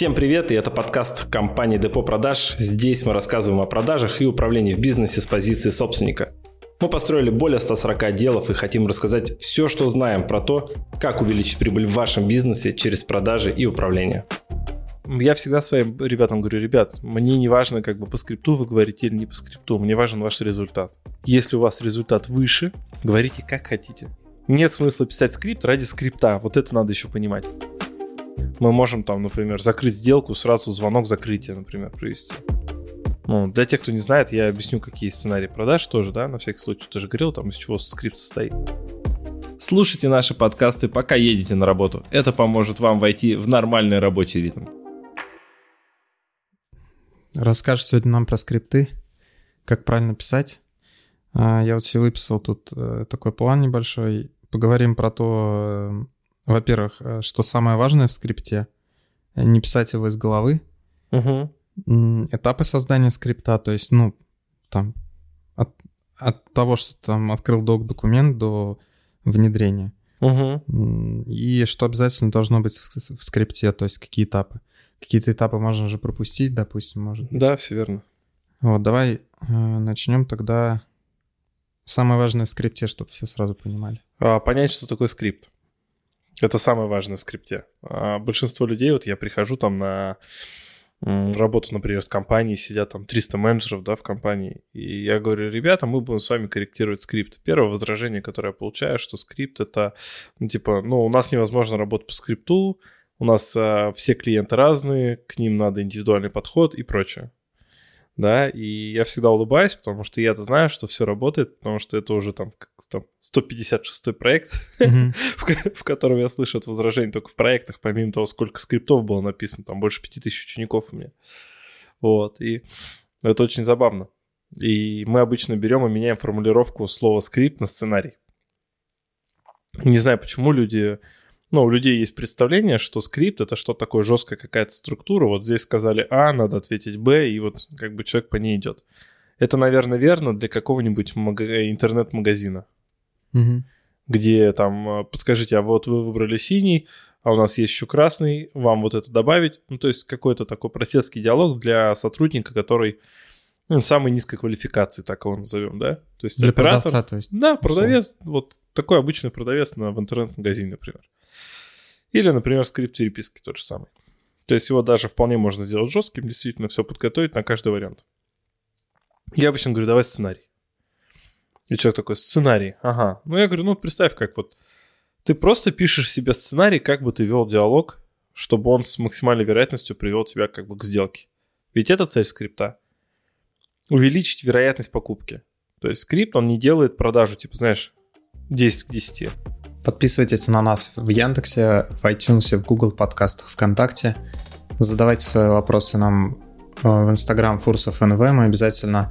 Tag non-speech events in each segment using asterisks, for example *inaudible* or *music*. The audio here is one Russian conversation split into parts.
Всем привет, и это подкаст компании Депо Продаж. Здесь мы рассказываем о продажах и управлении в бизнесе с позиции собственника. Мы построили более 140 отделов и хотим рассказать все, что знаем про то, как увеличить прибыль в вашем бизнесе через продажи и управление. Я всегда своим ребятам говорю, ребят, мне не важно, как бы по скрипту вы говорите или не по скрипту, мне важен ваш результат. Если у вас результат выше, говорите как хотите. Нет смысла писать скрипт ради скрипта, вот это надо еще понимать мы можем там, например, закрыть сделку, сразу звонок закрытия, например, провести. Ну, для тех, кто не знает, я объясню, какие сценарии продаж тоже, да, на всякий случай, ты же говорил, там, из чего скрипт состоит. Слушайте наши подкасты, пока едете на работу. Это поможет вам войти в нормальный рабочий ритм. Расскажешь сегодня нам про скрипты, как правильно писать. А, я вот себе выписал тут э, такой план небольшой. Поговорим про то, во-первых, э, что самое важное в скрипте, э, не писать его из головы. Угу. Этапы создания скрипта, то есть, ну, там, от, от того, что там открыл док документ до внедрения. Угу. И что обязательно должно быть в, в скрипте, то есть какие этапы. Какие-то этапы можно же пропустить, допустим, может быть. Да, все верно. Вот, давай э, начнем тогда. Самое важное в скрипте, чтобы все сразу понимали. А, понять, что такое скрипт. Это самое важное в скрипте. А большинство людей, вот я прихожу там на работу, например, с компанией, сидят там 300 менеджеров, да, в компании, и я говорю, ребята, мы будем с вами корректировать скрипт. Первое возражение, которое я получаю, что скрипт это, ну, типа, ну, у нас невозможно работать по скрипту, у нас а, все клиенты разные, к ним надо индивидуальный подход и прочее да, и я всегда улыбаюсь, потому что я-то знаю, что все работает, потому что это уже там, там 156-й проект, mm-hmm. *laughs* в, в котором я слышу это возражение только в проектах, помимо того, сколько скриптов было написано, там больше 5000 учеников у меня. Вот, и это очень забавно. И мы обычно берем и меняем формулировку слова скрипт на сценарий. Не знаю, почему люди ну, у людей есть представление, что скрипт это что такое жесткая какая-то структура. Вот здесь сказали А, надо ответить Б, и вот как бы человек по ней идет. Это, наверное, верно для какого-нибудь мага- интернет-магазина, угу. где там, э, подскажите, а вот вы выбрали синий, а у нас есть еще красный, вам вот это добавить. Ну, то есть какой-то такой простецкий диалог для сотрудника, который ну, самой низкой квалификации, так его назовем, да? То есть для оператор... продавца, то есть. Да, продавец, вот такой обычный продавец на, в интернет-магазине, например. Или, например, скрипт переписки тот же самый. То есть его даже вполне можно сделать жестким, действительно все подготовить на каждый вариант. Я обычно говорю, давай сценарий. И человек такой, сценарий, ага. Ну я говорю, ну представь, как вот ты просто пишешь себе сценарий, как бы ты вел диалог, чтобы он с максимальной вероятностью привел тебя как бы к сделке. Ведь это цель скрипта. Увеличить вероятность покупки. То есть скрипт, он не делает продажу, типа, знаешь, 10 к 10. Подписывайтесь на нас в Яндексе, в iTunes, в Google подкастах, ВКонтакте. Задавайте свои вопросы нам э, в Instagram Фурсов НВ. Мы обязательно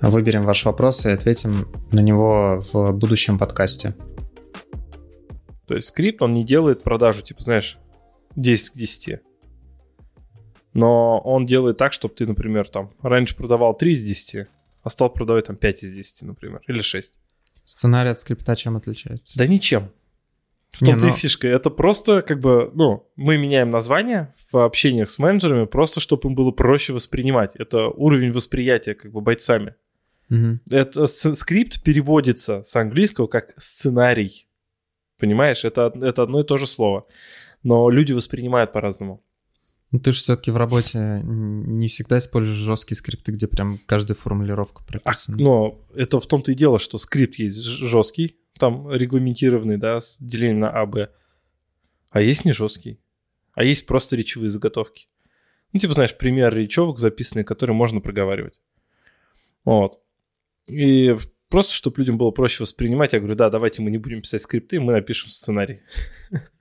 выберем ваш вопрос и ответим на него в будущем подкасте. То есть скрипт, он не делает продажу, типа, знаешь, 10 к 10. Но он делает так, чтобы ты, например, там раньше продавал 3 из 10, а стал продавать там 5 из 10, например, или 6. Сценарий от скрипта чем отличается? Да ничем. В том-то но... и фишка. Это просто как бы, ну, мы меняем название в общениях с менеджерами, просто чтобы им было проще воспринимать. Это уровень восприятия как бы бойцами. Угу. Это скрипт переводится с английского как сценарий. Понимаешь? Это, это одно и то же слово. Но люди воспринимают по-разному. Ну, ты же все-таки в работе не всегда используешь жесткие скрипты, где прям каждая формулировка прописана. А, но это в том-то и дело, что скрипт есть жесткий, там регламентированный, да, с делением на А, Б. А есть не жесткий. А есть просто речевые заготовки. Ну, типа, знаешь, пример речевок записанные, которые можно проговаривать. Вот. И просто, чтобы людям было проще воспринимать, я говорю, да, давайте мы не будем писать скрипты, мы напишем сценарий.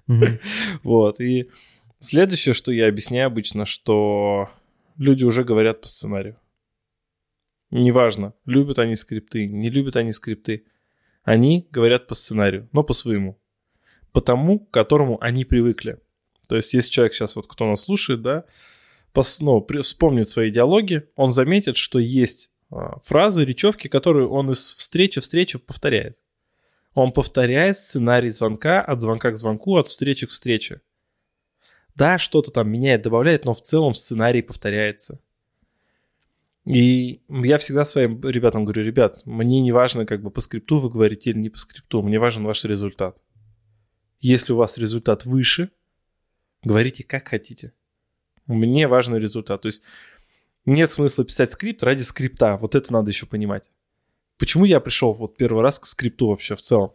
*laughs* Вот. И следующее, что я объясняю обычно, что люди уже говорят по сценарию. Неважно, любят они скрипты, не любят они скрипты. Они говорят по сценарию, но по своему. По тому, к которому они привыкли. То есть, если человек сейчас, вот кто нас слушает, да, пос, ну, при, вспомнит свои диалоги, он заметит, что есть а, фразы, речевки, которые он из встречи в встречу повторяет. Он повторяет сценарий звонка от звонка к звонку, от встречи к встрече. Да, что-то там меняет, добавляет, но в целом сценарий повторяется. И я всегда своим ребятам говорю, ребят, мне не важно, как бы по скрипту вы говорите или не по скрипту, мне важен ваш результат. Если у вас результат выше, говорите как хотите. Мне важен результат. То есть нет смысла писать скрипт ради скрипта. Вот это надо еще понимать. Почему я пришел вот первый раз к скрипту вообще в целом?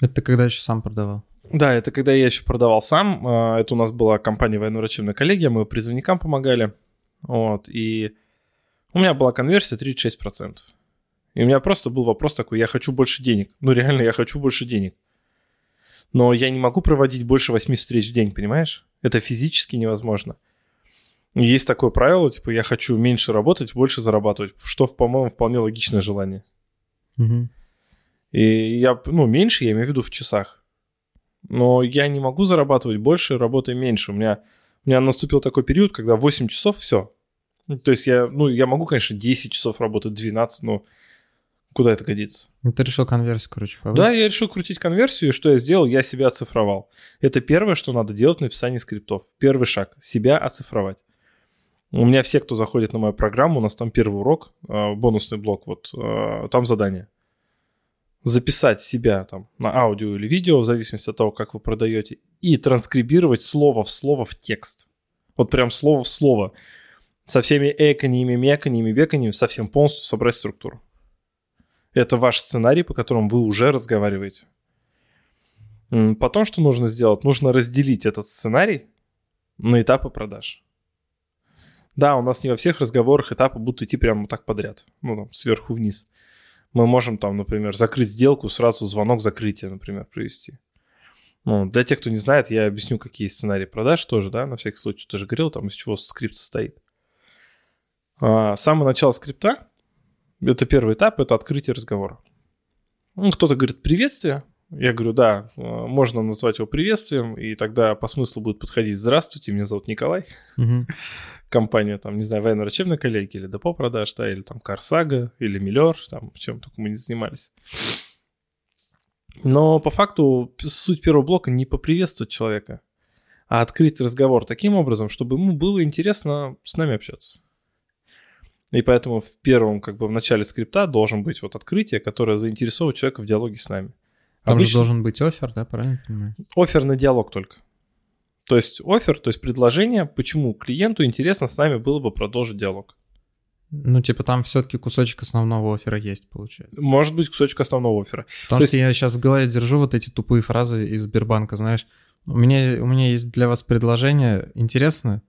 Это когда еще сам продавал? Да, это когда я еще продавал сам. А, это у нас была компания военно-врачебная коллегия, мы призывникам помогали. Вот, и у меня была конверсия 36%. И у меня просто был вопрос такой, я хочу больше денег. Ну, реально, я хочу больше денег. Но я не могу проводить больше 8 встреч в день, понимаешь? Это физически невозможно. Есть такое правило, типа, я хочу меньше работать, больше зарабатывать, что, по-моему, вполне логичное желание. Угу. И я, ну, меньше, я имею в виду в часах. Но я не могу зарабатывать больше, работая меньше. У меня, у меня наступил такой период, когда 8 часов, все. То есть я, ну, я могу, конечно, 10 часов работать, 12, но куда это годится? Ну, ты решил конверсию, короче, повысить. Да, я решил крутить конверсию, и что я сделал? Я себя оцифровал. Это первое, что надо делать в написании скриптов. Первый шаг – себя оцифровать. У меня все, кто заходит на мою программу, у нас там первый урок, э, бонусный блок, вот э, там задание. Записать себя там на аудио или видео, в зависимости от того, как вы продаете, и транскрибировать слово в слово в текст. Вот прям слово в слово. Со всеми экониями, мекониями, бекониями, совсем полностью собрать структуру. Это ваш сценарий, по которому вы уже разговариваете. Потом что нужно сделать? Нужно разделить этот сценарий на этапы продаж. Да, у нас не во всех разговорах этапы будут идти прямо так подряд, ну, там, сверху вниз. Мы можем там, например, закрыть сделку, сразу звонок закрытия, например, провести. Ну, для тех, кто не знает, я объясню, какие сценарии продаж тоже, да, на всякий случай, ты же говорил, там, из чего скрипт состоит. А, самое начало скрипта, это первый этап, это открытие разговора. Ну, кто-то говорит приветствие, я говорю, да, э, можно назвать его приветствием, и тогда по смыслу будет подходить «Здравствуйте, меня зовут Николай». Угу. *laughs* Компания, там, не знаю, военно-врачебная коллегия, или депо продаж, да, или там Карсага, или Миллер, там, чем только мы не занимались. Но по факту суть первого блока не поприветствовать человека, а открыть разговор таким образом, чтобы ему было интересно с нами общаться. И поэтому в первом, как бы в начале скрипта должен быть вот открытие, которое заинтересовывает человека в диалоге с нами. Там Обычно... же должен быть офер, да, правильно понимаю? Офер на диалог только. То есть офер, то есть предложение, почему клиенту интересно с нами было бы продолжить диалог. Ну, типа там все-таки кусочек основного оффера есть, получается. Может быть, кусочек основного оффера. Потому То что есть... я сейчас в голове держу вот эти тупые фразы из Сбербанка, знаешь. У меня, у меня есть для вас предложение. Интересно?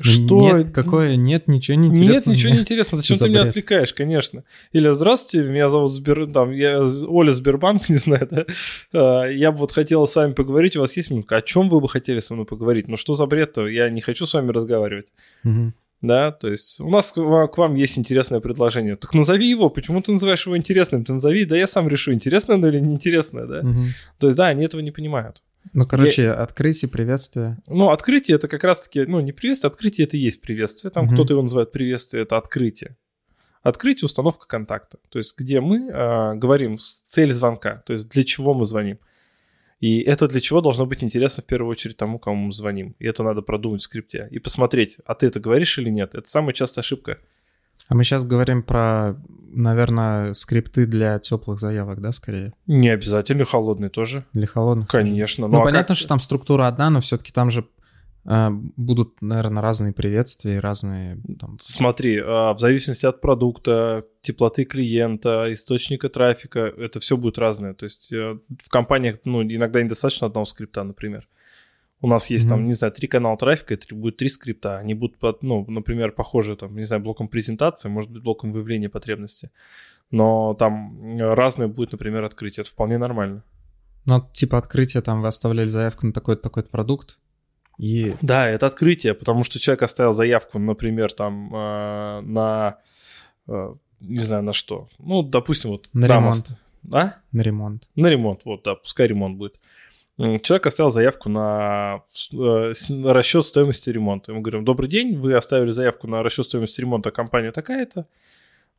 Что? Нет, какое? Нет, ничего не интересно. Нет, ничего не интересно. Зачем ты меня отвлекаешь, конечно? Или здравствуйте, меня зовут Сбер... Там, я Оля Сбербанк, *laughs* не знаю, да? А, я бы вот хотел с вами поговорить, у вас есть минутка. О чем вы бы хотели со мной поговорить? Ну что за бред-то? Я не хочу с вами разговаривать. Угу. Да, то есть у нас к вам есть интересное предложение. Так назови его. Почему ты называешь его интересным? Ты назови, да я сам решу, интересное оно или неинтересное, да? Угу. То есть, да, они этого не понимают. Ну, короче, я... открытие, приветствие. Ну, открытие это как раз-таки, ну, не приветствие, открытие это и есть приветствие. Там угу. кто-то его называет приветствие, это открытие. Открытие, установка контакта. То есть, где мы э, говорим цель звонка, то есть для чего мы звоним. И это для чего должно быть интересно в первую очередь тому, кому мы звоним. И это надо продумать в скрипте. И посмотреть, а ты это говоришь или нет. Это самая частая ошибка. А мы сейчас говорим про, наверное, скрипты для теплых заявок, да, скорее? Не обязательно, холодные тоже. Для холодных? Конечно. Ну, ну а понятно, как... что там структура одна, но все-таки там же э, будут, наверное, разные приветствия и разные... Там... Смотри, э, в зависимости от продукта, теплоты клиента, источника трафика, это все будет разное. То есть э, в компаниях ну, иногда недостаточно одного скрипта, например. У нас есть mm-hmm. там, не знаю, три канала трафика, это будет три скрипта. Они будут, ну, например, похожи, там, не знаю, блоком презентации, может быть, блоком выявления потребности. Но там разное будет, например, открытие. Это вполне нормально. Ну, типа открытие, там вы оставляли заявку на такой-то такой продукт, и... Да, это открытие, потому что человек оставил заявку, например, там э, на, э, не знаю, на что. Ну, допустим, вот... На ремонт. А? На ремонт. На ремонт, вот, да, пускай ремонт будет. Человек оставил заявку на э, расчет стоимости ремонта. Мы говорим, добрый день, вы оставили заявку на расчет стоимости ремонта, компания такая-то.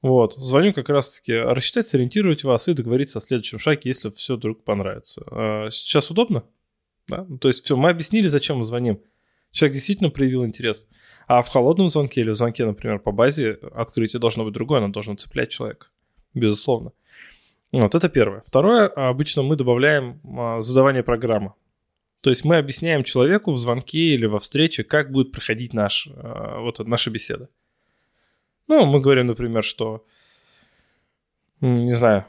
Вот, звоню как раз-таки рассчитать, сориентировать вас и договориться о следующем шаге, если все вдруг понравится. А сейчас удобно? Да? Ну, то есть все, мы объяснили, зачем мы звоним. Человек действительно проявил интерес. А в холодном звонке или в звонке, например, по базе открытие должно быть другое, оно должно цеплять человека. Безусловно. Вот это первое. Второе, обычно мы добавляем а, задавание программы. То есть мы объясняем человеку в звонке или во встрече, как будет проходить наш, а, вот наша беседа. Ну, мы говорим, например, что, не знаю,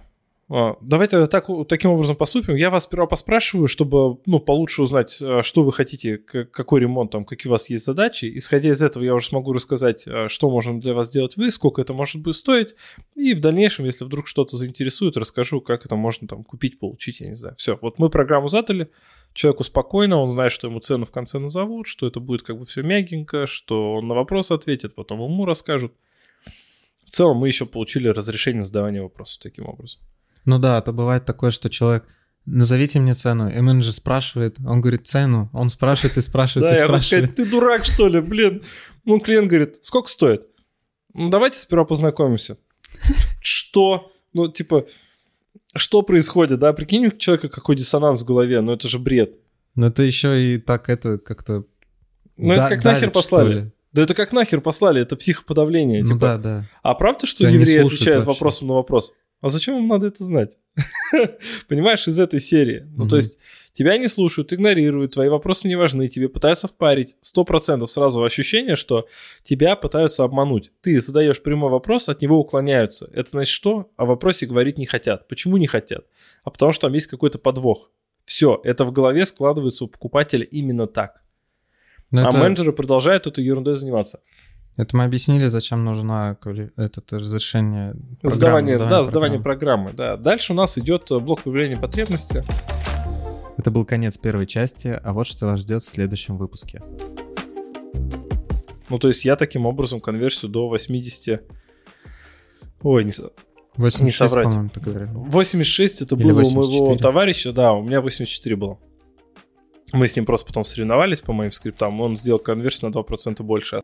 давайте так, таким образом поступим. Я вас сперва поспрашиваю, чтобы ну, получше узнать, а, что вы хотите, какой ремонт, там, какие у вас есть задачи. Исходя из этого, я уже смогу рассказать, а, что можем для вас сделать вы, сколько это может быть стоить. И в дальнейшем, если вдруг что-то заинтересует, расскажу, как это можно там купить, получить, я не знаю. Все, вот мы программу задали, человеку спокойно, он знает, что ему цену в конце назовут, что это будет как бы все мягенько, что он на вопрос ответит, потом ему расскажут. В целом мы еще получили разрешение задавания вопросов таким образом. Ну да, а то бывает такое, что человек назовите мне цену, и менеджер спрашивает, он говорит цену, он спрашивает и спрашивает и спрашивает. ты дурак что ли, блин? Ну, клиент говорит, сколько стоит? Ну, давайте сперва познакомимся. Что? Ну, типа, что происходит, да? Прикинь, у человека какой диссонанс в голове, ну это же бред. Ну это еще и так это как-то... Ну это как нахер послали. Да это как нахер послали, это психоподавление. Ну типа. да, да. А правда, что евреи отвечают вопросом на вопрос? А зачем вам надо это знать? *laughs* Понимаешь, из этой серии. Ну, то есть тебя не слушают, игнорируют, твои вопросы не важны, тебе пытаются впарить. Сто процентов сразу ощущение, что тебя пытаются обмануть. Ты задаешь прямой вопрос, от него уклоняются. Это значит что? О вопросе говорить не хотят. Почему не хотят? А потому что там есть какой-то подвох. Все, это в голове складывается у покупателя именно так. Но а это... менеджеры продолжают этой ерундой заниматься. Это мы объяснили, зачем нужно это разрешение Сдавание, да, сдавание программы. Да. Дальше у нас идет блок выявления потребности. Это был конец первой части, а вот что вас ждет в следующем выпуске. Ну, то есть я таким образом конверсию до 80... Ой, не, 86, не соврать. по-моему, ты говорил. 86 это Или было 84. у моего товарища, да, у меня 84 было. Мы с ним просто потом соревновались по моим скриптам, он сделал конверсию на 2% больше.